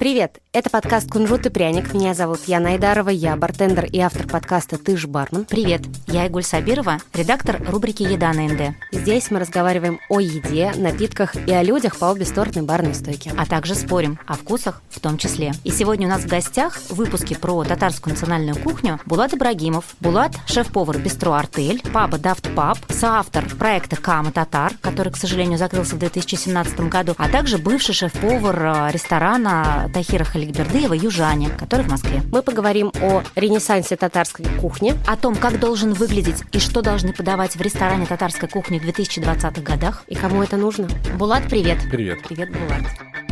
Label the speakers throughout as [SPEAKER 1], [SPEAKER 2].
[SPEAKER 1] Привет! Это подкаст «Кунжут и пряник». Меня зовут Яна Айдарова, я бартендер и автор подкаста «Ты ж бармен».
[SPEAKER 2] Привет! Я Игуль Сабирова, редактор рубрики «Еда на НД».
[SPEAKER 1] Здесь мы разговариваем о еде, напитках и о людях по обе стороны барной стойки.
[SPEAKER 2] А также спорим о вкусах в том числе. И сегодня у нас в гостях в выпуске про татарскую национальную кухню Булат Ибрагимов. Булат – шеф-повар бистро «Артель», паба «Daft Pub», соавтор проекта «Кама Татар», который, к сожалению, закрылся в 2017 году, а также бывший шеф-повар э, ресторана Тахира Халикбердыева «Южане», который в Москве.
[SPEAKER 1] Мы поговорим о ренессансе татарской кухни,
[SPEAKER 2] о том, как должен выглядеть и что должны подавать в ресторане татарской кухни в 2020-х годах.
[SPEAKER 1] И кому это нужно.
[SPEAKER 2] Булат, привет.
[SPEAKER 3] Привет.
[SPEAKER 1] Привет, Булат.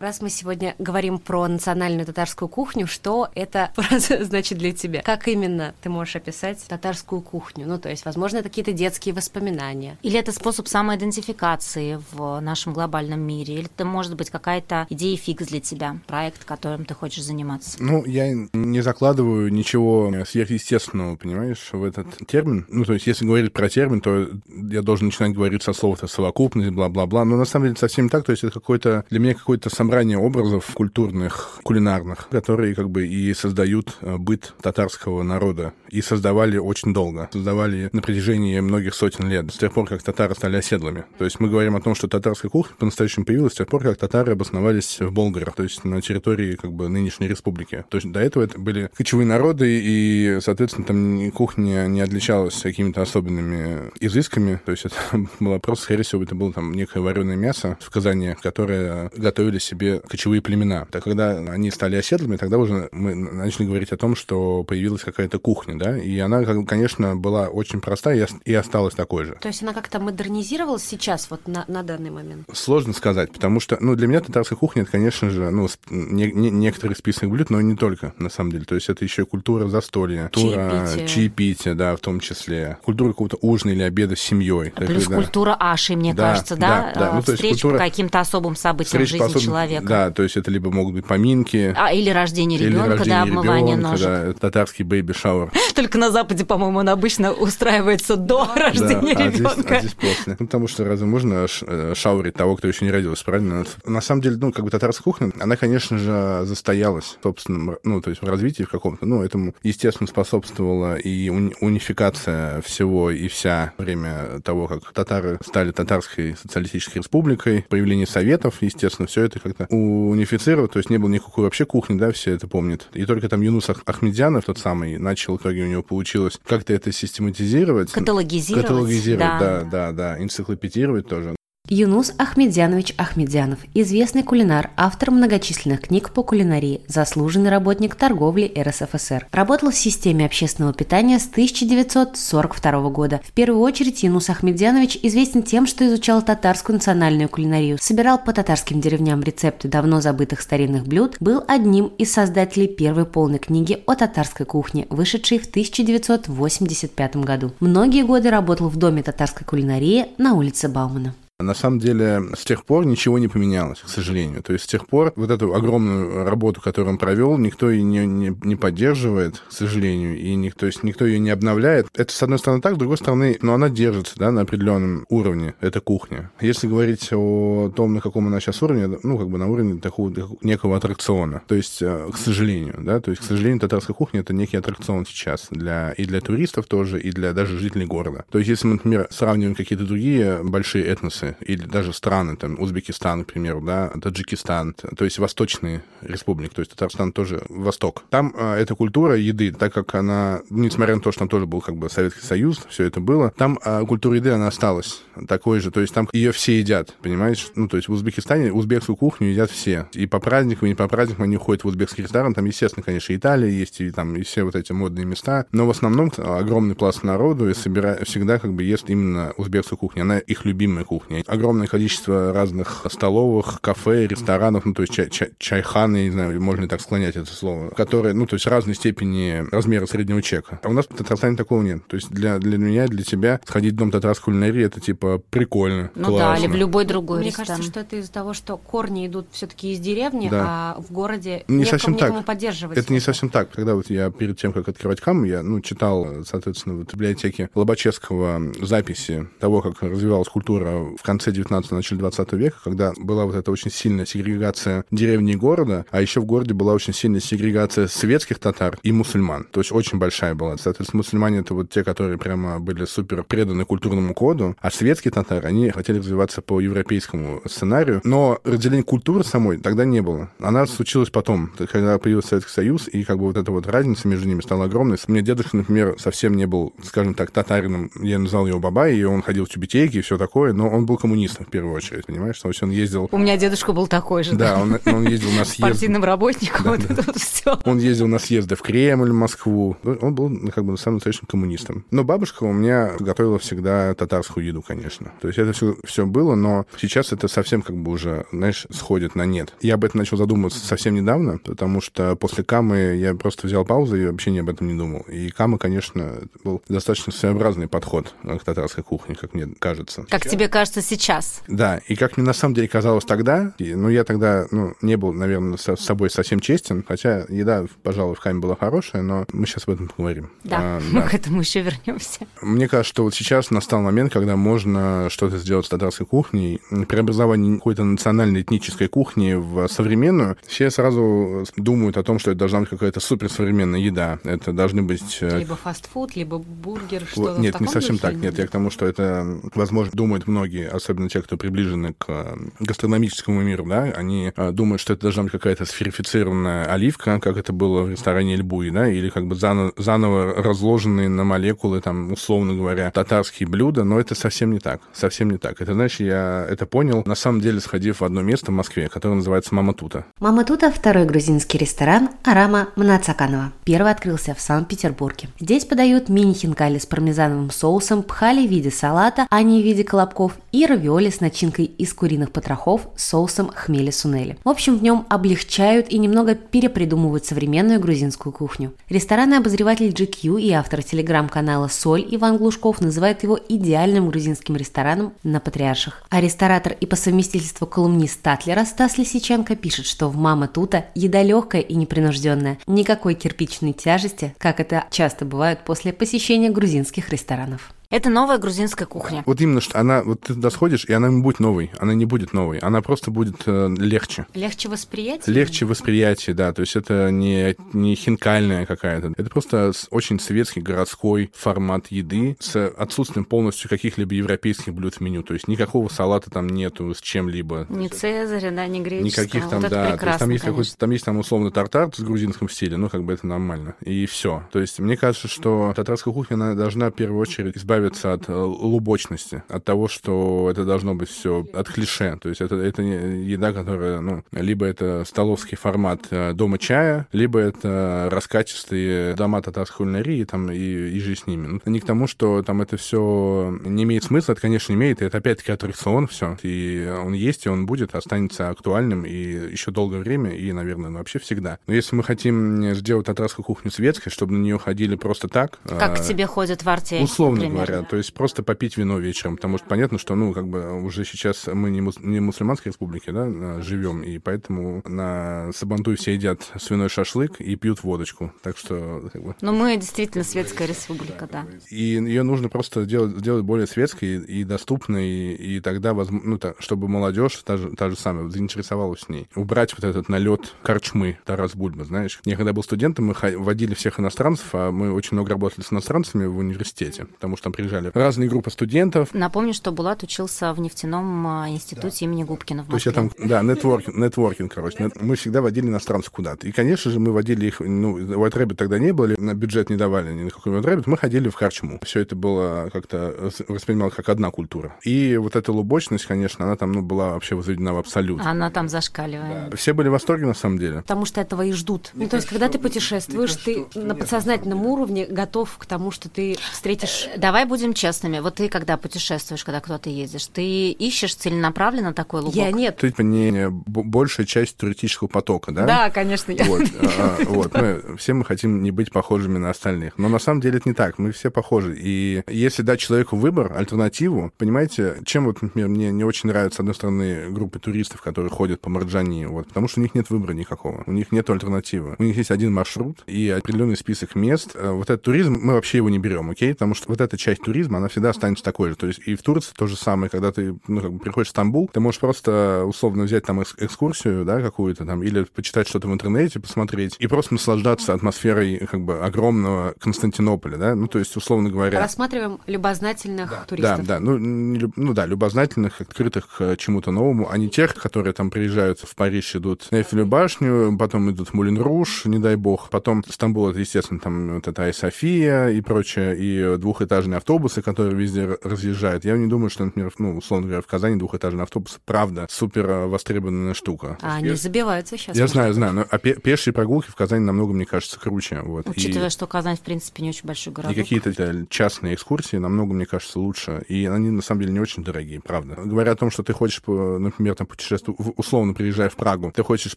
[SPEAKER 1] Раз мы сегодня говорим про национальную татарскую кухню, что это значит для тебя? Как именно ты можешь описать татарскую кухню? Ну, то есть, возможно, это какие-то детские воспоминания.
[SPEAKER 2] Или это способ самоидентификации в нашем глобальном мире? Или это может быть какая-то идея фикс для тебя, проект, которым ты хочешь заниматься?
[SPEAKER 3] Ну, я не закладываю ничего сверхъестественного, понимаешь, в этот термин. Ну, то есть, если говорить про термин, то я должен начинать говорить со слова совокупность, бла-бла-бла. Но на самом деле совсем не так. То есть, это какой-то для меня какой-то сам собрание образов культурных, кулинарных, которые как бы и создают э, быт татарского народа. И создавали очень долго. Создавали на протяжении многих сотен лет, с тех пор, как татары стали оседлыми. То есть мы говорим о том, что татарская кухня по-настоящему появилась с тех пор, как татары обосновались в Болгарах, то есть на территории как бы нынешней республики. То есть до этого это были кочевые народы, и, соответственно, там кухня не отличалась какими-то особенными изысками. То есть это было просто, скорее всего, это было там некое вареное мясо в Казани, которое готовили себе себе кочевые племена. Так когда они стали оседлыми, тогда уже мы начали говорить о том, что появилась какая-то кухня, да, и она, конечно, была очень простая и осталась такой же.
[SPEAKER 1] То есть она как-то модернизировалась сейчас, вот на, на данный момент?
[SPEAKER 3] Сложно сказать, потому что, ну, для меня татарская кухня, это, конечно же, ну, не, не, некоторый список блюд, но не только, на самом деле. То есть это еще культура застолья, культура чаепития. чаепития, да, в том числе, культура какого-то ужина или обеда с семьей.
[SPEAKER 2] Плюс
[SPEAKER 3] когда...
[SPEAKER 2] культура аши, мне да, кажется, да? да, да. Ну,
[SPEAKER 3] Встреч
[SPEAKER 2] культура... по каким-то особым событиям в жизни особым... человека человека.
[SPEAKER 3] Да, то есть это либо могут быть поминки.
[SPEAKER 2] А, или рождение ребенка, да, обмывание ребенка, ножек. Да,
[SPEAKER 3] татарский baby shower.
[SPEAKER 2] Только на Западе, по-моему, он обычно устраивается до рождения да, ребенка. А здесь,
[SPEAKER 3] а здесь после. Ну, потому что разве можно э, shower ить того, кто еще не родился, правильно? На самом деле, ну, как бы татарская кухня, она, конечно же, застоялась, собственно, ну, то есть в развитии в каком-то. Ну, этому, естественно, способствовала и уни- унификация всего и вся время того, как татары стали татарской социалистической республикой, появление советов, естественно, все это как-то унифицировать, то есть не было никакой вообще кухни, да, все это помнят. И только там Юнус Ахмедянов, тот самый, начал, в итоге у него получилось как-то это систематизировать.
[SPEAKER 2] Каталогизировать.
[SPEAKER 3] Каталогизировать, да, да, да, да энциклопедировать тоже.
[SPEAKER 1] Юнус Ахмедянович Ахмедянов, известный кулинар, автор многочисленных книг по кулинарии, заслуженный работник торговли РСФСР. Работал в системе общественного питания с 1942 года. В первую очередь Юнус Ахмедянович известен тем, что изучал татарскую национальную кулинарию, собирал по татарским деревням рецепты давно забытых старинных блюд, был одним из создателей первой полной книги о татарской кухне, вышедшей в 1985 году. Многие годы работал в Доме татарской кулинарии на улице Баумана.
[SPEAKER 3] На самом деле, с тех пор ничего не поменялось, к сожалению. То есть с тех пор вот эту огромную работу, которую он провел, никто ее не, не, не поддерживает, к сожалению, и никто, то есть никто ее не обновляет. Это, с одной стороны, так, с другой стороны, но она держится да, на определенном уровне, это кухня. Если говорить о том, на каком она сейчас уровне, ну, как бы на уровне такого некого аттракциона. То есть, э, к сожалению, да, то есть, к сожалению, татарская кухня — это некий аттракцион сейчас для, и для туристов тоже, и для даже жителей города. То есть, если мы, например, сравниваем какие-то другие большие этносы, или даже страны, там, Узбекистан, к примеру, да, Таджикистан, то есть восточные республики, то есть Татарстан тоже восток. Там э, эта культура еды, так как она, несмотря на то, что там тоже был как бы Советский Союз, все это было, там э, культура еды, она осталась такой же, то есть там ее все едят, понимаешь? Ну, то есть в Узбекистане узбекскую кухню едят все. И по праздникам, и не по праздникам они ходят в узбекский ресторан, там, естественно, конечно, Италия есть, и там, и все вот эти модные места, но в основном огромный пласт народу и собира... всегда как бы ест именно узбекскую кухню, она их любимая кухня Огромное количество разных столовых, кафе, ресторанов, ну, то есть чай, чай, чайханы, не знаю, можно ли так склонять это слово, которые, ну, то есть разной степени размера среднего чека. А у нас в Татарстане такого нет. То есть для, для меня, для тебя сходить в дом татарской кулинарии это типа прикольно,
[SPEAKER 2] Ну классно. да, или в любой другой
[SPEAKER 1] Мне
[SPEAKER 2] ресторан.
[SPEAKER 1] кажется, что это из-за того, что корни идут все-таки из деревни,
[SPEAKER 3] да.
[SPEAKER 1] а в городе
[SPEAKER 3] не
[SPEAKER 1] некому,
[SPEAKER 3] совсем
[SPEAKER 1] некому
[SPEAKER 3] так.
[SPEAKER 1] поддерживать.
[SPEAKER 3] Это не совсем так. Когда вот я перед тем, как открывать кам, я ну, читал, соответственно, в библиотеке Лобачевского записи того, как развивалась культура в конце 19 начале 20 века, когда была вот эта очень сильная сегрегация деревни и города, а еще в городе была очень сильная сегрегация светских татар и мусульман. То есть очень большая была. Соответственно, мусульмане — это вот те, которые прямо были супер преданы культурному коду, а светские татары, они хотели развиваться по европейскому сценарию, но разделение культуры самой тогда не было. Она случилась потом, когда появился Советский Союз, и как бы вот эта вот разница между ними стала огромной. У меня дедушка, например, совсем не был, скажем так, татарином. Я назвал его бабай, и он ходил в тюбетейки и все такое, но он был коммунистом в первую очередь, понимаешь? То есть он ездил...
[SPEAKER 2] У меня дедушка был такой же.
[SPEAKER 3] Да, он, он ездил на съезд...
[SPEAKER 2] Партийным работником,
[SPEAKER 3] Да,
[SPEAKER 2] вот
[SPEAKER 3] да.
[SPEAKER 2] это вот все.
[SPEAKER 3] Он ездил на съезды в Кремль, в Москву. Он был, ну, как бы, самым настоящим коммунистом. Но бабушка у меня готовила всегда татарскую еду, конечно. То есть это все, все было, но сейчас это совсем как бы уже, знаешь, сходит на нет. Я об этом начал задумываться совсем недавно, потому что после Камы я просто взял паузу и вообще ни об этом не думал. И Кама, конечно, был достаточно своеобразный подход к татарской кухне, как мне кажется.
[SPEAKER 2] Как тебе кажется сейчас?
[SPEAKER 3] Да, и как мне на самом деле казалось тогда, и, ну, я тогда, ну, не был, наверное, со- с собой совсем честен, хотя еда, пожалуй, в Хаме была хорошая, но мы сейчас об этом поговорим.
[SPEAKER 2] Да,
[SPEAKER 3] А,
[SPEAKER 2] мы
[SPEAKER 3] да.
[SPEAKER 2] к этому еще вернемся.
[SPEAKER 3] Мне кажется, что вот сейчас настал момент, когда можно что-то сделать с татарской кухней, преобразование какой-то национальной этнической кухни в современную. Все сразу думают о том, что это должна быть какая-то суперсовременная еда. Это должны быть э,
[SPEAKER 2] Либо фастфуд, либо бургер, что-то
[SPEAKER 3] Нет, не совсем
[SPEAKER 2] духе
[SPEAKER 3] так. Нет, я к тому, что это, возможно, думают многие, особенно те, кто приближены к гастрономическому миру, да, они э, думают, что это должна быть какая-то сферифицированная оливка, как это было в ресторане Эльбуи, да, или как бы заново, заново разложенные на молекулы, там, условно говоря, татарские блюда, но это совсем не так. Совсем не так. Это, знаешь, я это понял, на самом деле, сходив в одно место в Москве, которое называется Мама Тута.
[SPEAKER 1] Мама Тута – второй грузинский ресторан Арама Мнацаканова. Первый открылся в Санкт-Петербурге. Здесь подают мини-хинкали с пармезановым соусом, пхали в виде салата, а не в виде колобков, и равиоли с начинкой из куриных потрохов с соусом хмели-сунели. В общем, в нем облегчают и немного перепридумывают современную грузинскую кухню. Ресторанный обозреватель GQ и автор телеграм-канала «Соль» Иван Глушков называет его идеальным грузинским рестораном на Патриарших. А ресторатор и по совместительству колумнист Татлера Стас Лисиченко пишет, что в «Мама Тута» еда легкая и непринужденная. Никакой кирпичной тяжести, как это часто бывает после посещения грузинских ресторанов.
[SPEAKER 2] Это новая грузинская кухня.
[SPEAKER 3] Вот именно, что она, вот ты туда сходишь, и она не будет новой. Она не будет новой. Она просто будет э, легче.
[SPEAKER 2] Легче восприятие?
[SPEAKER 3] Легче восприятие, да. То есть это не, не хинкальная какая-то. Это просто очень советский городской формат еды с отсутствием полностью каких-либо европейских блюд в меню. То есть никакого салата там нету с чем-либо.
[SPEAKER 2] Не Цезаря, да, не греческого.
[SPEAKER 3] Никаких там,
[SPEAKER 2] вот
[SPEAKER 3] да. То есть там есть какой-то, там есть там условно тартар с грузинском стиле, ну как бы это нормально. И все. То есть мне кажется, что татарская кухня она должна в первую очередь избавиться от э, лубочности, от того, что это должно быть все от клише. То есть это, это не еда, которая, ну, либо это столовский формат э, дома чая, либо это раскачистые дома татарской кулинарии там и, и же с ними. Ну, не к тому, что там это все не имеет смысла, это, конечно, имеет, и это опять-таки аттракцион все. И он есть, и он будет, останется актуальным и еще долгое время, и, наверное, ну, вообще всегда. Но если мы хотим сделать татарскую кухню светской, чтобы на нее ходили просто так...
[SPEAKER 2] Как к
[SPEAKER 3] э,
[SPEAKER 2] тебе ходят в арте,
[SPEAKER 3] Условно
[SPEAKER 2] примерно.
[SPEAKER 3] Говоря, то есть просто попить вино вечером, потому что понятно, что, ну, как бы уже сейчас мы не, мус- не мусульманской республике, да, а, живем, и поэтому на Сабантуй все едят свиной шашлык и пьют водочку, так что, как бы,
[SPEAKER 2] Но мы действительно светская республика, да.
[SPEAKER 3] и ее нужно просто сделать, сделать более светской и доступной, и, тогда, возм- ну, та- чтобы молодежь, та же, та же самая, заинтересовалась ней. Убрать вот этот налет корчмы Тарас Бульба, знаешь. Я когда был студентом, мы водили всех иностранцев, а мы очень много работали с иностранцами в университете, потому что там приезжали разные группы студентов,
[SPEAKER 2] Напомню, что Булат учился в нефтяном а, институте имени Губкина в
[SPEAKER 3] То есть я
[SPEAKER 2] Москве.
[SPEAKER 3] там, да, нетворкинг, нетворкинг, короче. Мы всегда водили иностранцев куда-то. И, конечно же, мы водили их, ну, White Rabbit тогда не было, или на бюджет не давали ни на какой White Rabbit, мы ходили в Харчму. Все это было как-то воспринималось как одна культура. И вот эта лубочность, конечно, она там, ну, была вообще возведена в абсолют.
[SPEAKER 2] Она там зашкаливает.
[SPEAKER 3] Все были в восторге, на самом деле.
[SPEAKER 4] Потому что этого и ждут. Ну, то есть, когда ты путешествуешь, ты на подсознательном уровне готов к тому, что ты встретишь...
[SPEAKER 2] Давай будем честными. Вот ты, когда путешествуешь, когда куда-то ездишь, ты ищешь целенаправленно такой лубок?
[SPEAKER 4] Я нет.
[SPEAKER 3] Это типа не б- большая часть туристического потока, да?
[SPEAKER 4] Да, конечно, я.
[SPEAKER 3] Вот, а, а, вот. Мы, все мы хотим не быть похожими на остальных. Но на самом деле это не так. Мы все похожи. И если дать человеку выбор, альтернативу, понимаете, чем вот, например, мне не очень нравится, с одной стороны, группы туристов, которые ходят по Марджани, вот, потому что у них нет выбора никакого. У них нет альтернативы. У них есть один маршрут и определенный список мест. Э, Вот этот туризм, мы вообще его не берем, окей? Потому что вот эта часть часть туризма, она всегда останется такой же. То есть и в Турции то же самое, когда ты ну, как бы приходишь в Стамбул, ты можешь просто условно взять там экскурсию, да, какую-то там, или почитать что-то в интернете, посмотреть, и просто наслаждаться атмосферой как бы огромного Константинополя, да, ну, то есть, условно говоря...
[SPEAKER 4] Рассматриваем любознательных
[SPEAKER 3] да,
[SPEAKER 4] туристов.
[SPEAKER 3] Да, да, ну, не, ну да, любознательных, открытых к чему-то новому, а не тех, которые там приезжают в Париж, идут на Эйфелеву башню, потом идут в Мулин Руш, не дай бог, потом Стамбул, это, естественно, там вот эта София и прочее, и двухэтажные автобусы, которые везде разъезжают. Я не думаю, что, например, ну, условно говоря, в Казани двухэтажный автобус, правда, супер востребованная штука.
[SPEAKER 4] А они забиваются сейчас.
[SPEAKER 3] Я знаю, знаю, но а пешие прогулки в Казани намного, мне кажется, круче. Вот.
[SPEAKER 2] Учитывая, и... что Казань, в принципе, не очень большой город.
[SPEAKER 3] И какие-то частные экскурсии намного, мне кажется, лучше. И они, на самом деле, не очень дорогие, правда. Говоря о том, что ты хочешь, например, там путешествовать, условно приезжая в Прагу, ты хочешь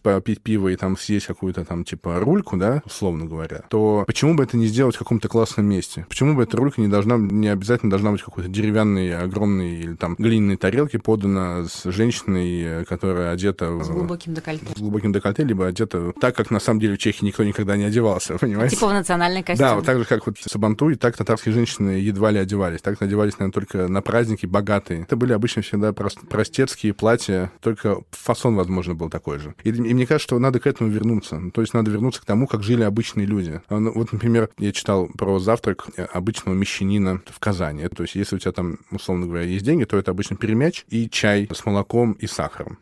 [SPEAKER 3] попить пиво и там съесть какую-то там, типа, рульку, да, условно говоря, то почему бы это не сделать в каком-то классном месте? Почему бы эта рулька не должна, не обязательно должна быть какой-то деревянной, огромной или там глиняной тарелке подана с женщиной, которая одета...
[SPEAKER 4] С глубоким декольте.
[SPEAKER 3] С глубоким декольте, либо одета так, как на самом деле в Чехии никто никогда не одевался, понимаете?
[SPEAKER 2] Типа в национальный костюм.
[SPEAKER 3] Да, вот так же, как вот Сабанту, и так татарские женщины едва ли одевались. Так одевались, наверное, только на праздники богатые. Это были обычно всегда простецкие платья, только фасон, возможно, был такой же. И, и мне кажется, что надо к этому вернуться. То есть надо вернуться к тому, как жили обычные люди. А, ну, вот, например, я читал про завтрак обычного мещанина в Казани. То есть если у тебя там, условно говоря, есть деньги, то это обычно перемяч и чай с молоком и сахаром.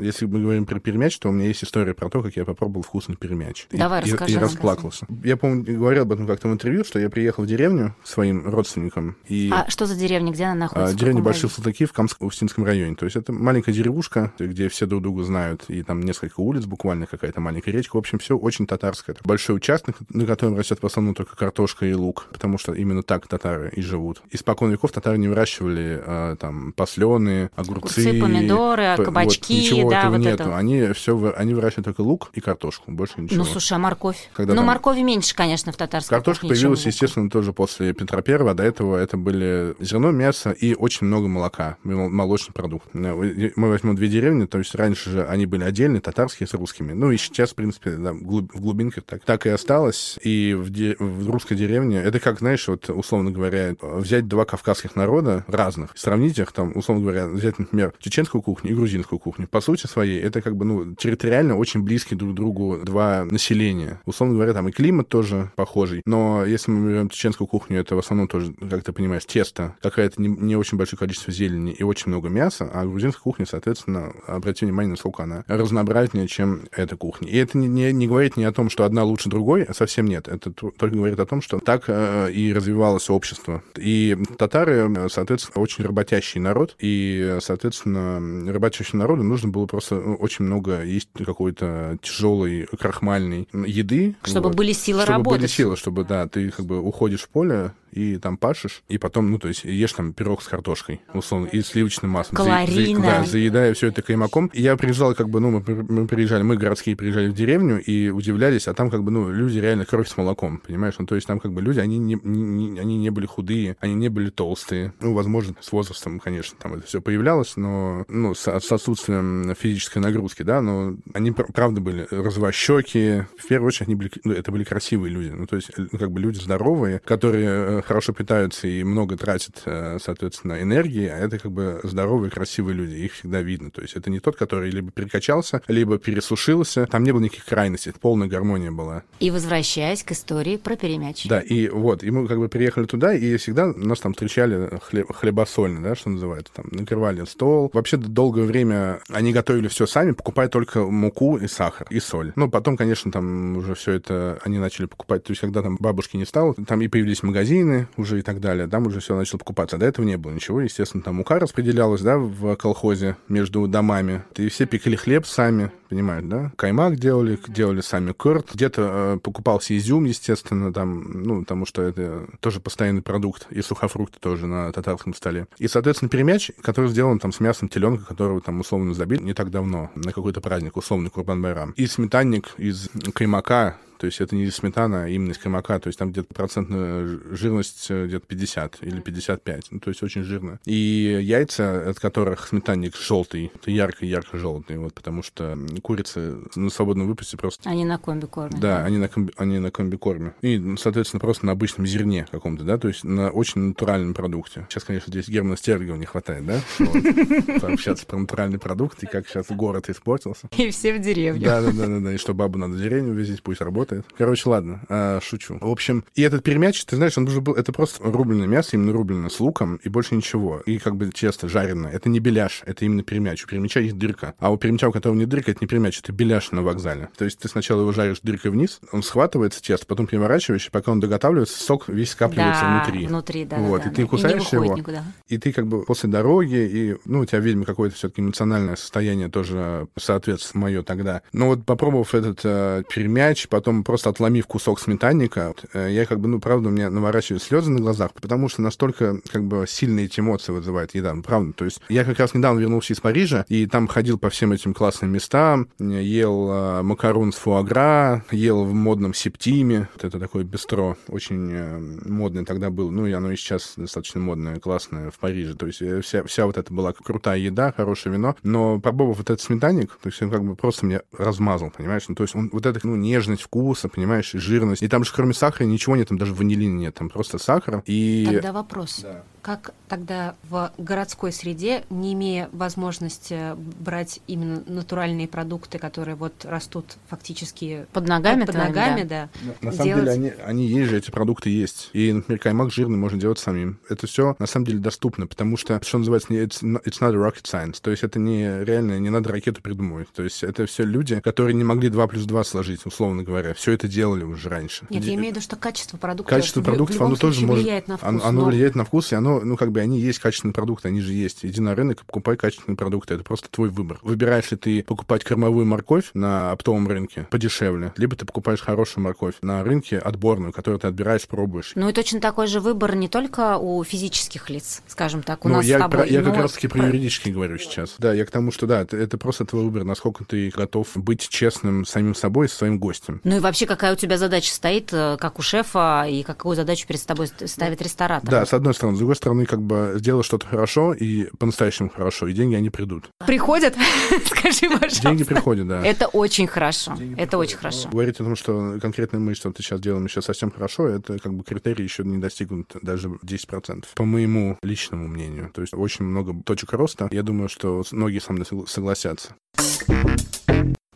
[SPEAKER 3] Если мы говорим про перемяч, то у меня есть история про то, как я попробовал вкусный перемяч.
[SPEAKER 2] Давай,
[SPEAKER 3] и,
[SPEAKER 2] расскажи.
[SPEAKER 3] И, и расплакался. Я, помню, говорил об этом как-то в интервью, что я приехал в деревню к своим родственникам. И...
[SPEAKER 2] А что за деревня? Где она находится?
[SPEAKER 3] А, деревня Большие Салтаки в Камск-Устинском районе. То есть это маленькая деревушка, где все друг друга знают, и там несколько улиц буквально, какая-то маленькая речка. В общем, все очень татарское. Это большой участок, на котором растет в основном только картошка и лук, потому что именно так татары и живут. Испокон веков татары не выращивали а, там послены, огурцы,
[SPEAKER 2] огурцы помидоры, кабачки,
[SPEAKER 3] вот, ничего
[SPEAKER 2] да,
[SPEAKER 3] этого
[SPEAKER 2] вот
[SPEAKER 3] нету.
[SPEAKER 2] это.
[SPEAKER 3] Они все, они выращивают только лук и картошку, больше ничего.
[SPEAKER 2] Ну, слушай, а морковь?
[SPEAKER 3] Когда
[SPEAKER 2] ну,
[SPEAKER 3] там...
[SPEAKER 2] моркови меньше, конечно, в татарской
[SPEAKER 3] Картошка
[SPEAKER 2] кухне,
[SPEAKER 3] появилась, естественно, тоже после Петра Первого. До этого это были зерно, мясо и очень много молока, молочный продукт. Мы возьмем две деревни, то есть раньше же они были отдельные, татарские с русскими. Ну и сейчас, в принципе, да, в глубинках так, так и осталось. И в, де... в русской деревне, это как, знаешь, вот, условно говоря, взять два кавказских народа разных, сравнить их, там, условно говоря, взять, например, чеченскую кухню и грузинскую кухню. По сути своей, это как бы, ну, территориально очень близкие друг к другу два населения. Условно говоря, там и климат тоже похожий. Но если мы берем чеченскую кухню, это в основном тоже, как ты понимаешь, тесто, какая-то не, не очень большое количество зелени и очень много мяса, а грузинская кухня, соответственно, обрати внимание, насколько она разнообразнее, чем эта кухня. И это не, не, не говорит ни о том, что одна лучше другой, а совсем нет. Это только говорит о том, что так э, и развивалось общество. И татары, соответственно, очень работящий народ, и, соответственно, работящему народу нужно было просто ну, очень много есть какой-то тяжелой крахмальной еды.
[SPEAKER 2] Чтобы вот, были силы
[SPEAKER 3] чтобы
[SPEAKER 2] работать.
[SPEAKER 3] были силы, чтобы, да, ты как бы уходишь в поле, и там пашешь, и потом, ну, то есть ешь там пирог с картошкой, условно, и сливочным маслом.
[SPEAKER 2] Калорийно.
[SPEAKER 3] За, за, да, заедая все это каймаком. И я приезжал, как бы, ну, мы, мы приезжали, мы городские приезжали в деревню и удивлялись, а там, как бы, ну, люди реально кровь с молоком, понимаешь? Ну, то есть там, как бы, люди, они не, не, они не были худые, они не были толстые. Ну, возможно, с возрастом, конечно, там это все появлялось, но, ну, с, с отсутствием физической нагрузки, да, но они, правда, были развощеки. В первую очередь, они были, ну, это были красивые люди, ну, то есть, ну, как бы, люди здоровые, которые хорошо питаются и много тратят, соответственно, энергии, а это как бы здоровые, красивые люди, их всегда видно. То есть это не тот, который либо перекачался, либо пересушился. Там не было никаких крайностей, полная гармония была.
[SPEAKER 2] И возвращаясь к истории про перемяч.
[SPEAKER 3] Да, и вот, и мы как бы приехали туда, и всегда нас там встречали хлеб, хлебосольно, да, что называется, там, накрывали стол. Вообще долгое время они готовили все сами, покупая только муку и сахар, и соль. Ну, потом, конечно, там уже все это они начали покупать, то есть когда там бабушки не стало, там и появились магазины, уже и так далее. Там уже все начало покупаться. До этого не было ничего. Естественно, там мука распределялась, да, в колхозе между домами. И все пекли хлеб сами, понимаешь, да? Каймак делали, делали сами курт. Где-то э, покупался изюм, естественно, там, ну, потому что это тоже постоянный продукт. И сухофрукты тоже на татарском столе. И, соответственно, перемяч, который сделан там с мясом теленка, которого там условно забили не так давно, на какой-то праздник, условный Курбан-Байрам. И сметанник из каймака, То есть это не сметана, а именно из каймака. То есть там где-то процентная жирность э, где-то 50 или 55. Ну, то есть очень жирно. И яйца, от которых сметанник желтый, это ярко-ярко желтый, вот, потому что курицы на свободном выпуске просто...
[SPEAKER 2] Они на комби-корме.
[SPEAKER 3] Да, они на, комби, они на комби-корме. И, соответственно, просто на обычном зерне каком-то, да, то есть на очень натуральном продукте. Сейчас, конечно, здесь Германа Стерлигова не хватает, да? Пообщаться про натуральный продукт и как сейчас город испортился.
[SPEAKER 2] И все в деревню.
[SPEAKER 3] Да, да, да, да, да. И что бабу надо в деревню увезить, пусть работает. Короче, ладно, а, шучу. В общем, и этот перемяч, ты знаешь, он уже был, это просто рубленое мясо, именно рубленое с луком, и больше ничего. И как бы тесто жареное. Это не беляш, это именно перемяч. У перемяча есть дырка. А у перемяча, у которого не дырка, это не перемяч, это беляш на вокзале. То есть ты сначала его жаришь дыркой вниз, он схватывается тесто, потом переворачиваешь, и пока он доготавливается, сок весь скапливается
[SPEAKER 2] Да,
[SPEAKER 3] внутри.
[SPEAKER 2] внутри, да,
[SPEAKER 3] Вот,
[SPEAKER 2] да,
[SPEAKER 3] и
[SPEAKER 2] да,
[SPEAKER 3] ты
[SPEAKER 2] да. И
[SPEAKER 3] кусаешь
[SPEAKER 2] выходит
[SPEAKER 3] его,
[SPEAKER 2] никуда.
[SPEAKER 3] и ты как бы после дороги, и, ну, у тебя, видимо, какое-то все-таки эмоциональное состояние тоже соответствует мое тогда. Но вот попробовав этот э, перемяч, потом просто отломив кусок сметанника, э, я как бы, ну, правда, у меня наворачивают слезы на глазах, потому что настолько, как бы, сильные эти эмоции вызывает еда, ну, правда. То есть я как раз недавно вернулся из Парижа, и там ходил по всем этим классным местам, ел э, макарон с фуагра, ел в модном септиме, вот это такое бистро, очень э, модное тогда было, ну, и оно и сейчас достаточно модное, классное в Париже. То есть вся, вся вот это была крутая еда, хорошее вино, но попробовав вот этот сметанник, то есть он как бы просто меня размазал, понимаешь? Ну, то есть он вот эта, ну, нежность вкуса, понимаешь, и жирность. И там же кроме сахара ничего нет, там даже ванилина нет, там просто сахар и...
[SPEAKER 4] Тогда вопрос. Как тогда в городской среде, не имея возможности брать именно натуральные продукты, которые вот растут фактически
[SPEAKER 2] Под ногами
[SPEAKER 4] под ногами,
[SPEAKER 2] да.
[SPEAKER 4] да,
[SPEAKER 3] На самом
[SPEAKER 4] делать-
[SPEAKER 3] деле, они, они есть же, эти продукты есть. И, например, каймак жирный можно делать самим. Это все на самом деле доступно, потому что, что называется, не- it's not, it's not a rocket science. То есть это не реально, не надо ракету придумывать. То есть это все люди, которые не могли 2 плюс 2 сложить, условно говоря. Все это делали уже раньше.
[SPEAKER 4] Нет, я имею в виду, что качество продукта
[SPEAKER 3] Качество продуктов, оно тоже может...
[SPEAKER 4] влияет на вкус.
[SPEAKER 3] оно, оно
[SPEAKER 4] но-
[SPEAKER 3] влияет на вкус, и оно, ну, как бы, они есть качественные продукты, они же есть. Иди на рынок и покупай качественные продукты. Это просто твой выбор. Выбираешь ли ты покупать кормовую морковь на оптовом рынке подешевле, либо ты покупаешь хорошую морковь на рынке отборную, которую ты отбираешь, пробуешь.
[SPEAKER 2] Ну и точно такой же выбор не только у физических лиц, скажем так, у
[SPEAKER 3] Ну,
[SPEAKER 2] нас
[SPEAKER 3] я,
[SPEAKER 2] с тобой.
[SPEAKER 3] про- я как
[SPEAKER 2] но
[SPEAKER 3] раз-таки про юридический говорю сейчас. Да, я к тому, что да, это, это просто твой выбор, насколько ты готов быть честным самим собой и своим гостем.
[SPEAKER 2] Ну и вообще, какая у тебя задача стоит, э, как у шефа, и какую задачу перед собой ст- ставит ресторатор?
[SPEAKER 3] Да, с одной стороны. С другой стороны, как бы сделать что-то хорошо и по-настоящему хорошо, и деньги, они придут.
[SPEAKER 2] Приходят? Скажи, пожалуйста.
[SPEAKER 3] Деньги приходят, да.
[SPEAKER 2] Это очень хорошо. Это очень хорошо.
[SPEAKER 3] Говорить о том, что конкретно мы что-то сейчас делаем еще совсем хорошо, это как бы критерий еще не достигнут даже 10%. По моему личному мнению. То есть очень много точек роста. Я думаю, что многие со мной согла- согласятся.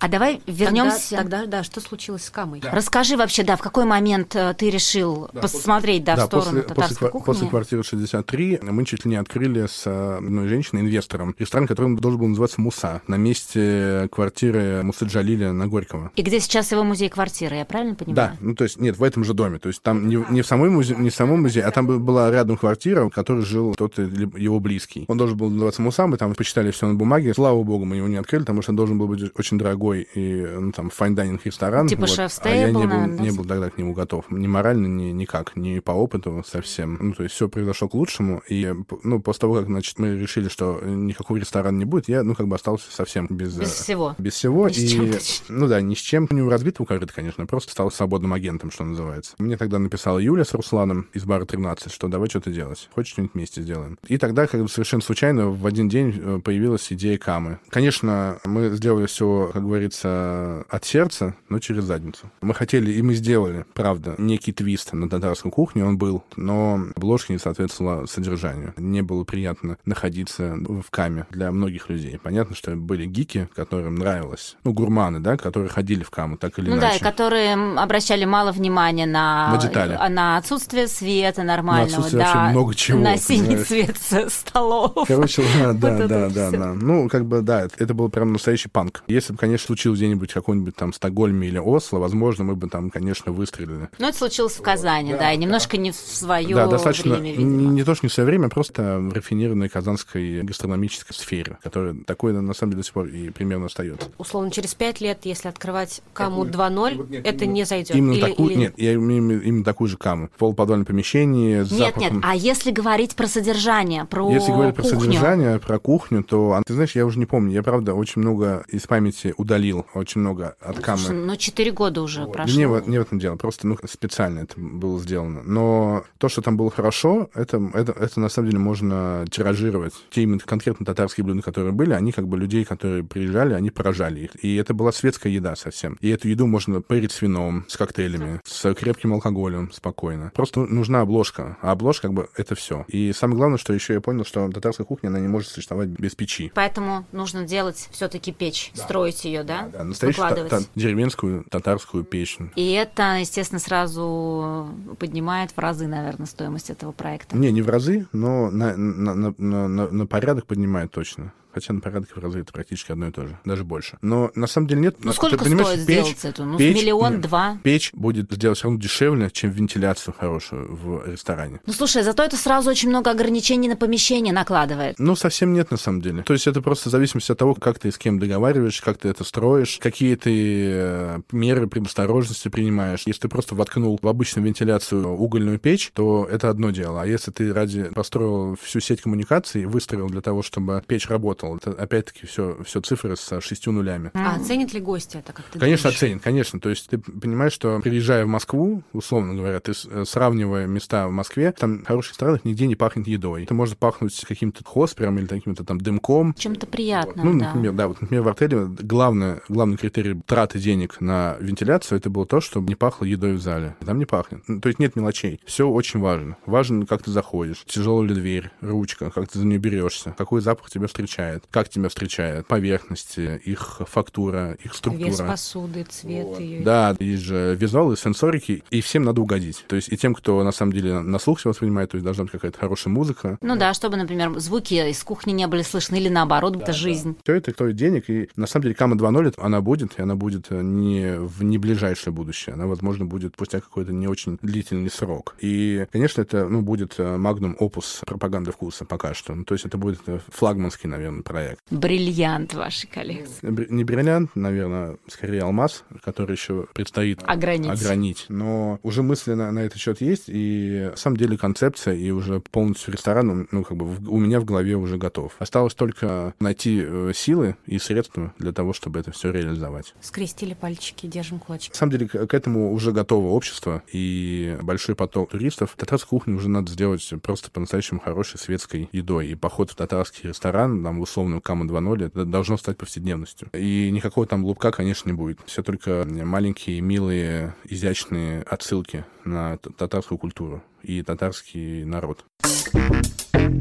[SPEAKER 2] А давай вернемся.
[SPEAKER 4] Тогда, тогда, да, что случилось с Камой?
[SPEAKER 2] Расскажи вообще, да, в какой момент э, ты решил посмотреть, да, в сторону
[SPEAKER 3] после,
[SPEAKER 2] татарской
[SPEAKER 3] после,
[SPEAKER 2] кухни?
[SPEAKER 3] после квартиры 63 мы чуть ли не открыли с э, одной женщиной, инвестором, ресторан, который должен был называться «Муса» на месте квартиры Мусы Джалиля на Горького.
[SPEAKER 2] И где сейчас его музей-квартира, я правильно понимаю?
[SPEAKER 3] Да, ну то есть нет, в этом же доме. То есть там не, в- не в самой музе, не в самом музее, а там бы- была рядом квартира, в которой жил кто-то его близкий. Он должен был называться Муса, мы там почитали все на бумаге. Слава богу, мы его не открыли, потому что он должен был быть очень дорогой и ну, там fine dining ресторан.
[SPEAKER 2] Типа
[SPEAKER 3] вот. А я не был,
[SPEAKER 2] наверное,
[SPEAKER 3] не был тогда к нему готов. Ни морально, ни никак, ни по опыту совсем. Ну, то есть все произошло к лучшему. И, ну, после того, как, значит, мы решили, что никакого ресторана не будет, я, ну, как бы остался совсем без...
[SPEAKER 2] Без
[SPEAKER 3] э,
[SPEAKER 2] всего.
[SPEAKER 3] Без всего.
[SPEAKER 2] Ни с
[SPEAKER 3] и,
[SPEAKER 2] чем почти.
[SPEAKER 3] ну да, ни с чем не разбитого корыта, конечно, просто стал свободным агентом, что называется. Мне тогда написала Юля с Русланом из бара 13, что давай что-то делать. Хочешь что-нибудь вместе сделаем? И тогда, как бы совершенно случайно, в один день э, появилась идея Камы. Конечно, мы сделали все, как говорится, от сердца, но через задницу. Мы хотели, и мы сделали, правда, некий твист на татарскую кухню, он был, но обложка не соответствовала содержанию. Не было приятно находиться в Каме для многих людей. Понятно, что были гики, которым нравилось, ну, гурманы, да, которые ходили в Каму, так или
[SPEAKER 2] Ну да,
[SPEAKER 3] иначе.
[SPEAKER 2] и которые обращали мало внимания на,
[SPEAKER 3] На детали.
[SPEAKER 2] а, на отсутствие света нормального,
[SPEAKER 3] отсутствие
[SPEAKER 2] да,
[SPEAKER 3] много чего,
[SPEAKER 2] на синий
[SPEAKER 3] понимаешь.
[SPEAKER 2] цвет столов.
[SPEAKER 3] Короче, да, да, да, да, да. Ну, как бы, да, это был прям настоящий панк. Если бы, конечно, случилось где-нибудь какой-нибудь там Стокгольме или Осло, возможно, мы бы там, конечно, выстрелили.
[SPEAKER 2] Ну, это случилось в Казани, да, и немножко не в свое
[SPEAKER 3] да, достаточно,
[SPEAKER 2] время,
[SPEAKER 3] не,
[SPEAKER 2] видимо.
[SPEAKER 3] не то, что не в свое время, а просто в рафинированной казанской гастрономической сфере, которая такой, на самом деле, до сих пор и примерно остается.
[SPEAKER 4] Условно, через пять лет, если открывать Каму 2.0, это не зайдет.
[SPEAKER 3] Именно
[SPEAKER 4] Или-
[SPEAKER 3] такую,
[SPEAKER 4] или-
[SPEAKER 3] нет, я имею в виду именно такую же каму. В полуподвальном помещении с
[SPEAKER 2] Нет, нет,
[SPEAKER 3] запахом.
[SPEAKER 2] а если говорить про содержание, про
[SPEAKER 3] Если говорить про
[SPEAKER 2] кухню?
[SPEAKER 3] содержание, про кухню, то, а, ты знаешь, я уже не помню. Я, правда, очень много из памяти ударил удалил очень много от камы.
[SPEAKER 2] Слушай, ну, 4 года уже
[SPEAKER 3] Вот.
[SPEAKER 2] прошло.
[SPEAKER 3] Не, не в этом дело, просто ну, специально это было сделано. Но то, что там было хорошо, это, это, это на самом деле можно тиражировать. Те именно конкретно татарские блюда, которые были, они как бы людей, которые приезжали, они поражали их. И это была светская еда совсем. И эту еду можно парить с вином, с коктейлями, с крепким алкоголем спокойно. Просто ну- нужна обложка. А обложка как бы это все. И самое главное, что еще я понял, что татарская кухня, она не может существовать без печи.
[SPEAKER 2] Поэтому нужно делать все-таки печь, строить ее, да?
[SPEAKER 3] Да, настоящую та- та- деревенскую татарскую печь.
[SPEAKER 2] И это, естественно, сразу поднимает в разы, наверное, стоимость этого проекта.
[SPEAKER 3] Не, не в разы, но на, на, на- на- на порядок поднимает точно. Хотя на порядок в разы это практически одно и то же, даже больше. Но на самом деле нет.
[SPEAKER 2] Ну,
[SPEAKER 3] Ты
[SPEAKER 2] сколько
[SPEAKER 3] понимаешь,
[SPEAKER 2] стоит
[SPEAKER 3] печь-
[SPEAKER 2] сделать эту? Ну,
[SPEAKER 3] печь-
[SPEAKER 2] миллион, два?
[SPEAKER 3] Печь будет сделать все равно дешевле, чем вентиляцию хорошую в ресторане.
[SPEAKER 2] Ну, слушай, зато это сразу очень много ограничений на помещение накладывает.
[SPEAKER 3] Ну, совсем нет, на самом деле. То есть это просто в зависимости от того, как ты с кем договариваешь, как ты это строишь, какие ты э, меры предосторожности принимаешь. Если ты просто воткнул в обычную вентиляцию угольную печь, то это одно дело. А если ты ради построил всю сеть коммуникаций, выстроил для того, чтобы печь работала, это опять-таки все, все цифры со шестью нулями.
[SPEAKER 4] А оценит ли гости это, как ты
[SPEAKER 3] Конечно,
[SPEAKER 4] думаешь?
[SPEAKER 3] оценит, конечно. То есть ты понимаешь, что приезжая в Москву, условно говоря, ты э, сравнивая места в Москве, там в хороших странах нигде не пахнет едой. Это может пахнуть каким-то хоспером или каким-то там дымком.
[SPEAKER 2] Чем-то приятным,
[SPEAKER 3] Ну,
[SPEAKER 2] да.
[SPEAKER 3] например, да, вот, например, в отеле главное, главный критерий траты денег на вентиляцию это было то, чтобы не пахло едой в зале. Там не пахнет. Ну, То есть нет мелочей. Все очень важно. Важно, как ты заходишь, тяжелая ли дверь, ручка, как ты за нее берешься, какой запах тебя встречает, как тебя встречает, поверхности, их фактура, их структура.
[SPEAKER 4] Вес посуды, цвет ее.
[SPEAKER 3] Да, есть же визуалы, сенсорики, и всем надо угодить. То есть и тем, кто на самом деле на слух все воспринимает, то есть должна быть какая-то хорошая музыка.
[SPEAKER 2] Ну да, чтобы, например, звуки из кухни не были слышны, или наоборот, это жизнь.
[SPEAKER 3] Все это стоит денег, и на самом деле Кама 2.0 она будет, и она будет э, не в не ближайшее будущее, она, возможно, будет спустя какой-то не очень длительный срок. И, конечно, это ну, будет магнум опус пропаганды вкуса пока что. Ну, то есть это будет э, флагманский, наверное, проект.
[SPEAKER 2] Бриллиант вашей коллекции.
[SPEAKER 3] Не бриллиант, наверное, скорее алмаз, который еще предстоит
[SPEAKER 2] Огранить.
[SPEAKER 3] огранить. Но уже мысли на, на этот счет есть, и на самом деле концепция, и уже полностью ресторан, ну, как бы в- у меня в голове уже готов. Осталось только найти э, силы и средства для того, чтобы это все реализовать.
[SPEAKER 4] Скрестили пальчики, держим кулачки.
[SPEAKER 3] На самом деле к, к этому уже готово общество и большой поток туристов. Татарскую кухню уже надо сделать просто по-настоящему хорошей светской едой. И поход в татарский ресторан, там, в условную Кама 2.0, это должно стать повседневностью. И никакого там лупка, конечно, не будет. Все только маленькие, милые, изящные отсылки на татарскую культуру и татарский народ.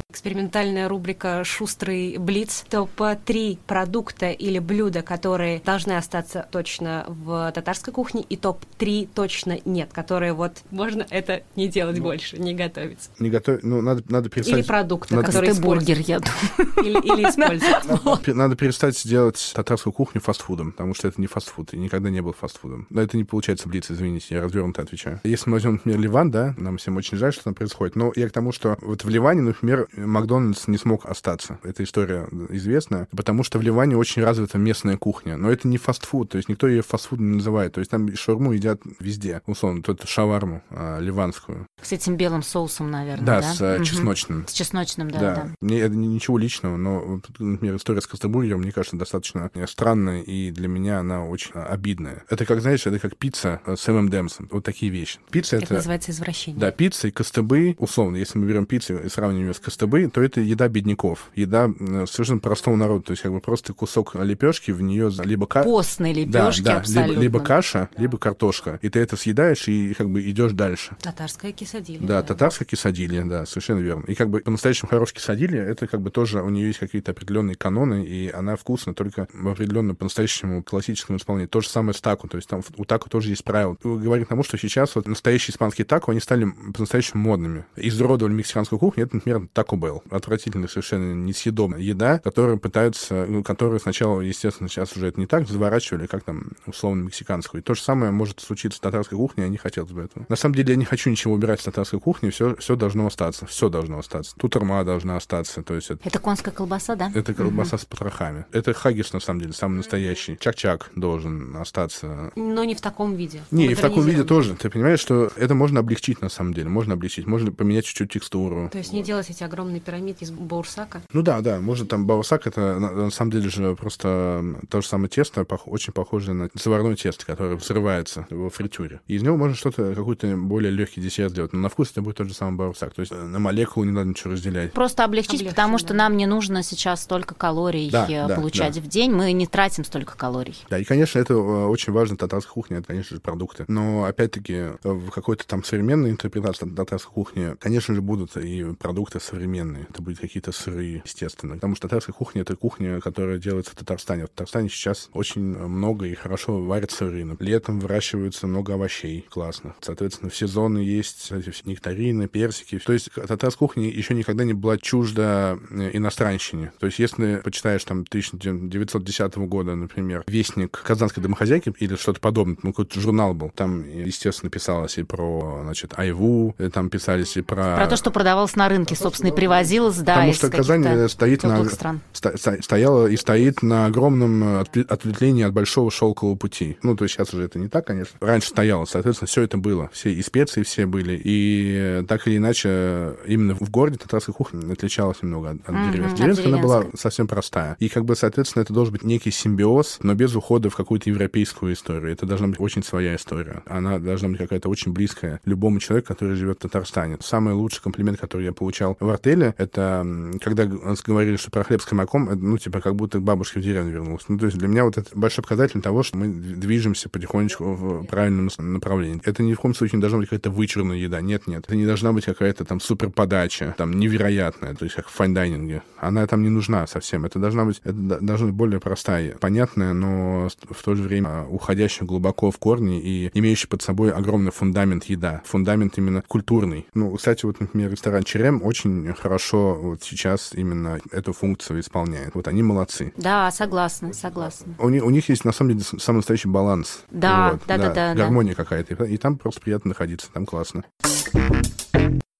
[SPEAKER 4] Экспериментальная рубрика «Шустрый Блиц». Топ-3 продукта или блюда, которые должны остаться точно в татарской кухне, и топ-3 точно нет, которые вот можно это не делать больше, не готовить.
[SPEAKER 3] Не готов... Ну, надо, надо
[SPEAKER 4] Или
[SPEAKER 3] перестать...
[SPEAKER 4] продукты,
[SPEAKER 3] Надо-
[SPEAKER 4] которые
[SPEAKER 2] бургер, я думаю.
[SPEAKER 4] Или, или.
[SPEAKER 3] Пе- Надо перестать делать татарскую кухню фастфудом, потому что это не фастфуд и никогда не был фастфудом. Но это не получается блиц, извините, я развернуто отвечаю. Если мы возьмем, например, Ливан, да, нам всем очень жаль, что там происходит, но я к тому, что вот в Ливане, например, Макдональдс не смог остаться. Эта история известна, потому что в Ливане очень развита местная кухня. Но это не фастфуд, то есть никто ее фастфудом не называет. То есть там шаурму едят везде, условно, тут шаварму а, ливанскую.
[SPEAKER 2] С этим белым соусом, наверное,
[SPEAKER 3] Да,
[SPEAKER 2] да?
[SPEAKER 3] с
[SPEAKER 2] Мгм.
[SPEAKER 3] чесночным.
[SPEAKER 2] С чесночным, да,
[SPEAKER 3] Да,
[SPEAKER 2] да.
[SPEAKER 3] Мне это ни- ничего личного, но, например, история с Костобургером, мне кажется, достаточно э, странная, и для меня она очень обидная. Это как, знаешь, это как пицца с ММДМС. Вот такие вещи. Пицца
[SPEAKER 4] Это
[SPEAKER 3] это...
[SPEAKER 4] называется извращение.
[SPEAKER 3] Да, пицца и костыбы, условно, если мы берем пиццу и сравниваем с костыбы, то это еда бедняков, еда совершенно простого народа, то есть как бы просто кусок лепешки, в нее либо ка-
[SPEAKER 2] Постные
[SPEAKER 3] да,
[SPEAKER 2] лепешки
[SPEAKER 3] да,
[SPEAKER 2] абсолютно.
[SPEAKER 3] либо, либо каша, либо картошка, и ты это съедаешь и как бы идешь дальше.
[SPEAKER 4] Татарская кисадилья.
[SPEAKER 3] Да, татарская кисадилья, да, совершенно верно. И как бы по-настоящему хорошая кисадилья, это как бы тоже у нее есть какие-то определенные каноны, и она вкусна только в определенном по-настоящему классическом исполнении. То же самое с тако, то есть там у тако тоже есть правила. Говорит к тому, что сейчас вот настоящие испанские тако, они стали по-настоящему модными. Изуродовали мексиканскую кухню, это, например, тако Белл. Отвратительная, совершенно несъедобная еда, которую пытаются, ну, которую сначала, естественно, сейчас уже это не так, заворачивали, как там, условно, мексиканскую. И то же самое может случиться с татарской кухней, я не хотел бы этого. На самом деле я не хочу ничего убирать с татарской кухни, все, все должно остаться, все должно остаться. Тут арма должна остаться, то есть это,
[SPEAKER 2] Это конская колбаса, да?
[SPEAKER 3] это колбаса с потрохами. Это хагис, на самом деле, самый настоящий. Чак-чак должен остаться.
[SPEAKER 4] Но не в таком виде.
[SPEAKER 3] Не, и в таком виде тоже. Ты понимаешь, что это можно облегчить, на самом деле. Можно облегчить. Можно поменять чуть-чуть текстуру.
[SPEAKER 4] То есть не делать делать эти огромные пирамиды из баурсака?
[SPEAKER 3] Ну да, да, может там баурсак, это на, на самом деле же просто то же самое тесто, пох, очень похоже на заварное тесто, которое взрывается во фритюре. И из него можно что-то, какой-то более легкий десерт сделать, но на вкус это будет тот же самый баурсак. То есть на молекулу не надо ничего разделять.
[SPEAKER 2] Просто облегчить,
[SPEAKER 4] Облегчить,
[SPEAKER 2] потому
[SPEAKER 4] да.
[SPEAKER 2] что нам не нужно сейчас столько калорий
[SPEAKER 3] Да,
[SPEAKER 2] э,
[SPEAKER 3] да,
[SPEAKER 2] получать
[SPEAKER 3] да.
[SPEAKER 2] в день, мы не тратим столько калорий.
[SPEAKER 3] Да, и, конечно, это э, очень важно татарской кухне, это, конечно же, продукты. Но, опять-таки, в какой-то там современной интерпретации татарской кухни, конечно же, будут и продукты современные. Это будут какие-то сыры, естественно. Потому что татарская кухня — это кухня, которая делается в Татарстане. В Татарстане сейчас очень много и хорошо варят сыры. Летом выращиваются много овощей классно. Соответственно, в сезоны есть эти нектарины, персики. То есть татарская кухня еще никогда не была чужда э, иностранщине. То есть если почитаешь там 1910 года, например, «Вестник казанской домохозяйки» или что-то подобное, ну, какой-то журнал был, там, естественно, писалось и про, значит, айву, и там писались и про...
[SPEAKER 2] Про то, что продавалось на рынке, собственно, и привозилось, да,
[SPEAKER 3] Потому что Казань э, стоит на,
[SPEAKER 2] стран.
[SPEAKER 3] сто- сто- стояла и стоит на огромном э, отве- ответвлении от большого шелкового пути. Ну, то есть сейчас уже это не так, конечно. Раньше стояло, соответственно, все это было. Все и специи все были. И э, так или иначе, именно в городе татарская кухня отличалась немного от, от деревенской. Деревенская она была совсем простая. И как бы, соответственно, это должен быть некий симбиоз, но без ухода в какую-то европейскую историю. Это должна быть очень своя история. Она должна быть какая-то очень близкая любому человеку, который живет в Татарстане. Самый лучший комплимент, который я получал в артеле, это когда говорили, что про хлеб с каймаком, это, ну, типа, как будто к бабушке в деревню вернулся. Ну, то есть для меня вот это большой показатель того, что мы движемся потихонечку в правильном направлении. Это ни в коем случае не должна быть какая-то вычурная еда. Нет, нет. Это не должна быть какая-то там супер подача, там невероятная, то есть как в fine dining е. Она там не нужна совсем. Это должна быть, это должна быть более простая, понятная, но в то же время а, уходящая глубоко в корни и имеющая под собой огромный фундамент еда. Фундамент именно культурный. Ну, кстати, вот, например, ресторан Черем очень хорошо вот сейчас именно эту функцию исполняет. Вот они молодцы.
[SPEAKER 2] Да, согласна, согласна.
[SPEAKER 3] У, них- у них есть, на самом деле, самый настоящий баланс.
[SPEAKER 2] Да,
[SPEAKER 3] Вот,
[SPEAKER 2] да, да, да, да.
[SPEAKER 3] Гармония какая-то. И там просто приятно находиться, там классно.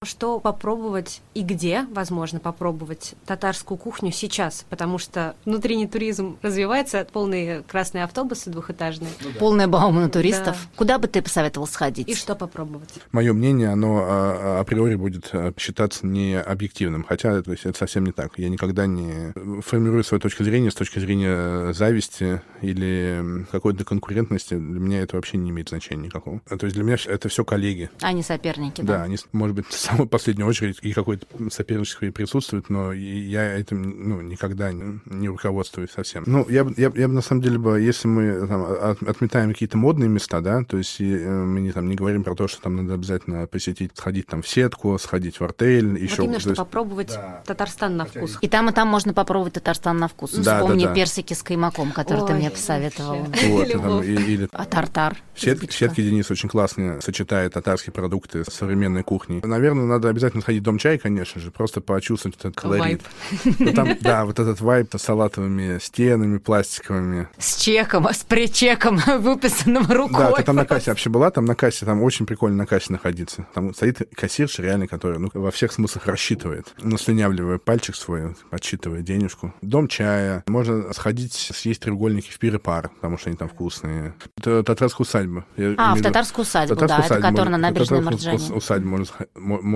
[SPEAKER 4] Что попробовать и где, возможно, попробовать татарскую кухню сейчас? Потому что внутренний туризм развивается, полные красные автобусы двухэтажные.
[SPEAKER 2] Полная баума туристов.
[SPEAKER 4] Да.
[SPEAKER 2] Куда бы ты посоветовал сходить?
[SPEAKER 4] И что попробовать?
[SPEAKER 3] Мое мнение, оно а, априори будет а, считаться не объективным, хотя то есть, это совсем не так. Я никогда не формирую свою точку зрения с точки зрения зависти или какой-то конкурентности. Для меня это вообще не имеет значения никакого. А, То есть для меня это все коллеги.
[SPEAKER 2] Они соперники,
[SPEAKER 3] Да,
[SPEAKER 2] да?
[SPEAKER 3] они, может быть, в последнюю очередь и какой-то соперничество и присутствует, но я этим ну, никогда не, не руководствуюсь совсем. Ну, я, бы- я, бы- я бы на самом деле бы, если мы там, от- отметаем какие-то модные места, да, то есть и, э, мы не, там, не говорим про то, что там надо обязательно посетить, сходить там в сетку, сходить в артель, еще.
[SPEAKER 4] вот именно,
[SPEAKER 3] то
[SPEAKER 4] что
[SPEAKER 3] есть-
[SPEAKER 4] попробовать
[SPEAKER 3] Да.
[SPEAKER 4] Татарстан на вкус.
[SPEAKER 2] И там, и там можно попробовать Татарстан на вкус.
[SPEAKER 3] Да,
[SPEAKER 2] Вспомни
[SPEAKER 3] да, да.
[SPEAKER 2] персики с каймаком, который ты
[SPEAKER 4] Ой,
[SPEAKER 2] мне посоветовала.
[SPEAKER 4] вообще.
[SPEAKER 3] вот, там, и- или
[SPEAKER 2] А тартар?
[SPEAKER 3] Сетки,
[SPEAKER 2] Избитка.
[SPEAKER 3] сетки Денис очень классно сочетает татарские продукты с современной кухней. Наверное, надо обязательно сходить в дом чай, конечно же, просто почувствовать этот колорит. Ну, там, да, вот этот вайб с салатовыми стенами пластиковыми.
[SPEAKER 2] С чеком, с причеком, выписанным рукой.
[SPEAKER 3] Да, ты там на кассе вообще была, там на кассе, там очень прикольно на кассе находиться. Там стоит кассирша реально, которая ну, во всех смыслах рассчитывает, наслюнявливая пальчик свой, подсчитывая денежку. Дом чая. Можно сходить, съесть треугольники в пир и пар, потому что они там вкусные. Это татарская усадьба. Я
[SPEAKER 2] А, в татарскую усадьбу,
[SPEAKER 3] Татарскую
[SPEAKER 2] да, это которая на набережной Марджани.
[SPEAKER 3] усадьбу можно,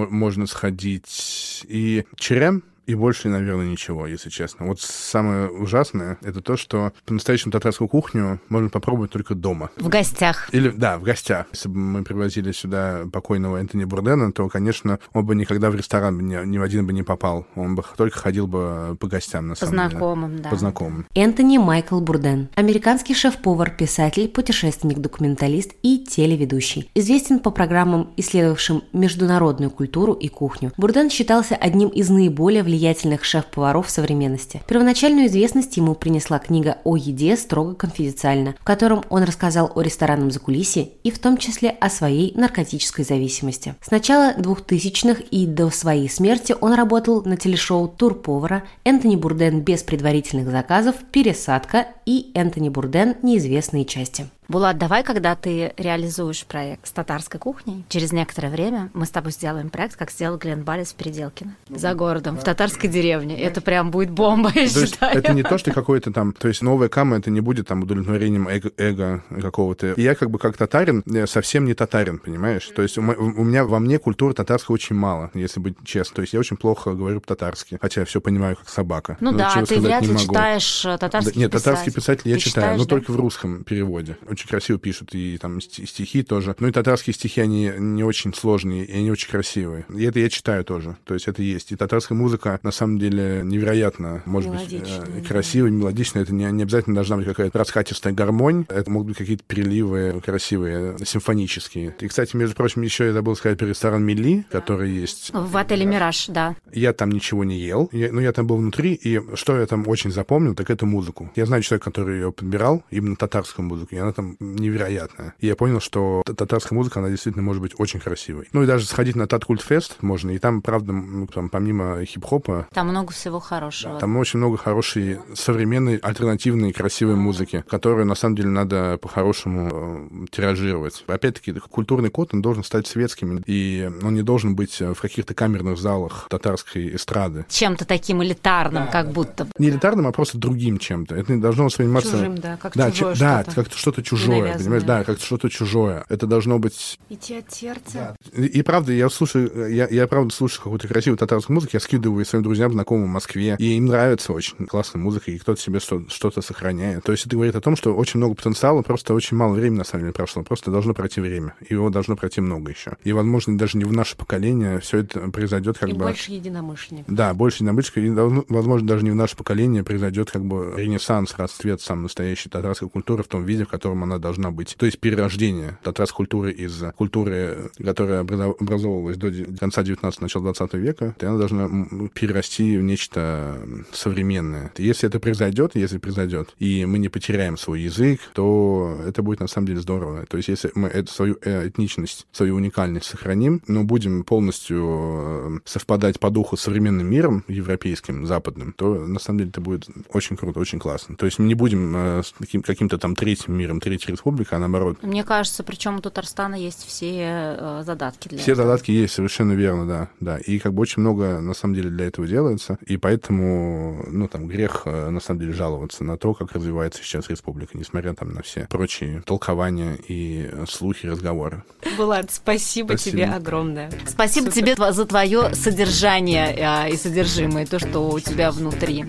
[SPEAKER 3] можно сходить. И Черем, и больше, наверное, ничего, если честно. Вот самое ужасное, это то, что по-настоящему татарскую кухню можно попробовать только дома.
[SPEAKER 2] В гостях.
[SPEAKER 3] Или, да, в гостях. Если бы мы привозили сюда покойного Энтони Бурдена, то, конечно, он бы никогда в ресторан бы ни, ни в один бы не попал. Он бы только ходил бы по гостям, на
[SPEAKER 2] По
[SPEAKER 3] самом деле.
[SPEAKER 2] знакомым, да.
[SPEAKER 3] По знакомым.
[SPEAKER 1] Энтони Майкл Бурден. Американский шеф-повар, писатель, путешественник, документалист и телеведущий. Известен по программам, исследовавшим международную культуру и кухню. Бурден считался одним из наиболее влиятельных шеф-поваров современности. Первоначальную известность ему принесла книга о еде строго конфиденциально, в котором он рассказал о ресторанном закулисье и в том числе о своей наркотической зависимости. С начала 2000-х и до своей смерти он работал на телешоу «Тур-повара», Энтони Бурден без предварительных заказов, «Пересадка» и Энтони Бурден «Неизвестные части».
[SPEAKER 2] Булат, давай, когда ты реализуешь проект с татарской кухней, через некоторое время мы с тобой сделаем проект, как сделал Глен Балис в Переделкино. За городом, в татарской деревне. Это прям будет бомба, я
[SPEAKER 3] То есть
[SPEAKER 2] считаю.
[SPEAKER 3] это не то, что какой-то там... То есть новая кама, это не будет там удовлетворением эго, эго какого-то. И я как бы как татарин совсем не татарин, понимаешь? То есть у, у меня во мне культуры татарской очень мало, если быть честным. То есть я очень плохо говорю по-татарски, хотя я все понимаю как собака.
[SPEAKER 2] Ну
[SPEAKER 3] Но
[SPEAKER 2] да, ты вряд ли читаешь э,
[SPEAKER 3] Да,
[SPEAKER 2] татарских
[SPEAKER 3] нет, татарские писатели я
[SPEAKER 2] Ты
[SPEAKER 3] читаю,
[SPEAKER 2] читаешь,
[SPEAKER 3] но
[SPEAKER 2] да?
[SPEAKER 3] только в русском переводе. Очень красиво пишут, и там сти- стихи тоже. Ну и татарские стихи, они не очень сложные, и они очень красивые. И это я читаю тоже. То есть это есть. И татарская музыка, на самом деле, невероятно, может быть, э,
[SPEAKER 4] да.
[SPEAKER 3] красивая, мелодичная. Это не, не обязательно должна быть какая-то раскатистая гармонь. Это могут быть какие-то переливы красивые, симфонические. И, кстати, между прочим, еще я забыл сказать про ресторан Милли, который есть
[SPEAKER 2] В отеле «Мираж», да.
[SPEAKER 3] я там ничего не ел, я, ну, я там был внутри, и что я там очень запомнил, так это музыку. Я знаю человека, который ее подбирал, именно татарскую музыку, и она там невероятная. И я понял, что татарская музыка, она действительно может быть очень красивой. Ну и даже сходить на Таткультфест можно, и там, правда, м, там, помимо хип-хопа,
[SPEAKER 2] Там много всего хорошего.
[SPEAKER 3] там очень много хорошей, современной, альтернативной, красивой музыки, которую, на самом деле, надо по-хорошему э, тиражировать. Опять-таки, культурный код, он должен стать светским, и он не должен быть э, в каких-то камерных залах татарской эстрады.
[SPEAKER 2] Чем-то таким элитарным, как будто бы.
[SPEAKER 3] Не элитарным, а просто другим чем-то. Это не должно восприниматься...
[SPEAKER 4] Чужим, да, как
[SPEAKER 3] да,
[SPEAKER 4] чужое
[SPEAKER 3] да,
[SPEAKER 4] что-то.
[SPEAKER 3] как что-то чужое,
[SPEAKER 4] Навязанное.
[SPEAKER 3] понимаешь? Да, как что-то чужое. Это должно быть...
[SPEAKER 4] Идти от сердца.
[SPEAKER 3] И, и правда, я слушаю, я, я правда слушаю какую-то красивую татарскую музыку, я скидываю своим друзьям, знакомым в Москве, и им нравится очень классная музыка, и кто-то себе что- что-то сохраняет. То есть это говорит о том, что очень много потенциала, просто очень мало времени на самом деле прошло, просто должно пройти время, и его должно пройти много еще. И, возможно, даже не в наше поколение все это произойдет как
[SPEAKER 4] И
[SPEAKER 3] бы...
[SPEAKER 4] больше единомышленников.
[SPEAKER 3] Да, больше единомышленников, и, должно- возможно, даже не в наше поколение произойдет как бы ренессанс, расцвет сам настоящей татарской культуры в том виде, в котором она должна быть. То есть перерождение татарской культуры из культуры, которая образов- образовывалась до конца 19 начала 20 века, и она должна перерасти в нечто современное. Если это произойдет, если произойдет, и мы не потеряем свой язык, то это будет на самом деле здорово. То есть если мы эту свою э, этничность, свою уникальность сохраним, но будем полностью э, совпадать по духу с современным миром, европейским, западным, то на самом деле это будет очень круто, очень классно. То есть мы не будем э, каким-то там третьим миром, третьей республикой, а наоборот.
[SPEAKER 2] Мне кажется, причем у Татарстана есть все э, задатки для
[SPEAKER 3] Все
[SPEAKER 2] этого.
[SPEAKER 3] задатки есть, совершенно верно, да, да. И как бы очень много на самом деле для этого делается, и поэтому, ну, там, грех э, на самом деле жаловаться на то, как развивается сейчас республика, несмотря там на все прочие толкования и э, слухи, разговоры.
[SPEAKER 4] Булат, спасибо,
[SPEAKER 3] Спасибо.
[SPEAKER 4] тебе огромное.
[SPEAKER 2] Спасибо
[SPEAKER 4] Супер.
[SPEAKER 2] тебе за твое содержание э, и содержимое, то, что у тебя внутри.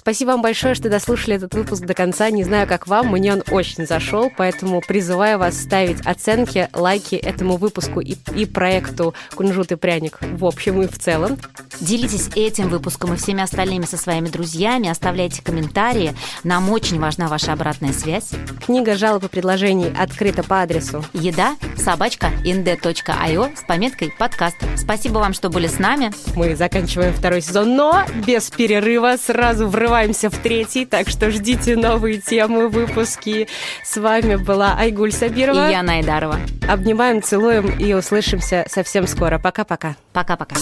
[SPEAKER 4] Спасибо вам большое, что дослушали этот выпуск до конца. Не знаю, как вам, мне он очень зашел, поэтому призываю вас ставить оценки, лайки этому выпуску и, и проекту «Кунжут и пряник» в общем и в целом.
[SPEAKER 2] Делитесь этим выпуском и всеми остальными со своими друзьями, оставляйте комментарии. Нам очень важна ваша обратная связь.
[SPEAKER 4] Книга жалоб и предложений открыта по адресу
[SPEAKER 2] Еда собачка nd.io с пометкой подкаст. Спасибо вам, что были с нами.
[SPEAKER 4] Мы заканчиваем второй сезон, но без перерыва сразу врываемся в третий, так что ждите новые темы, выпуски. С вами была Айгуль Сабирова.
[SPEAKER 2] И я Найдарова.
[SPEAKER 4] Обнимаем, целуем и услышимся совсем скоро. Пока-пока.
[SPEAKER 2] Пока-пока.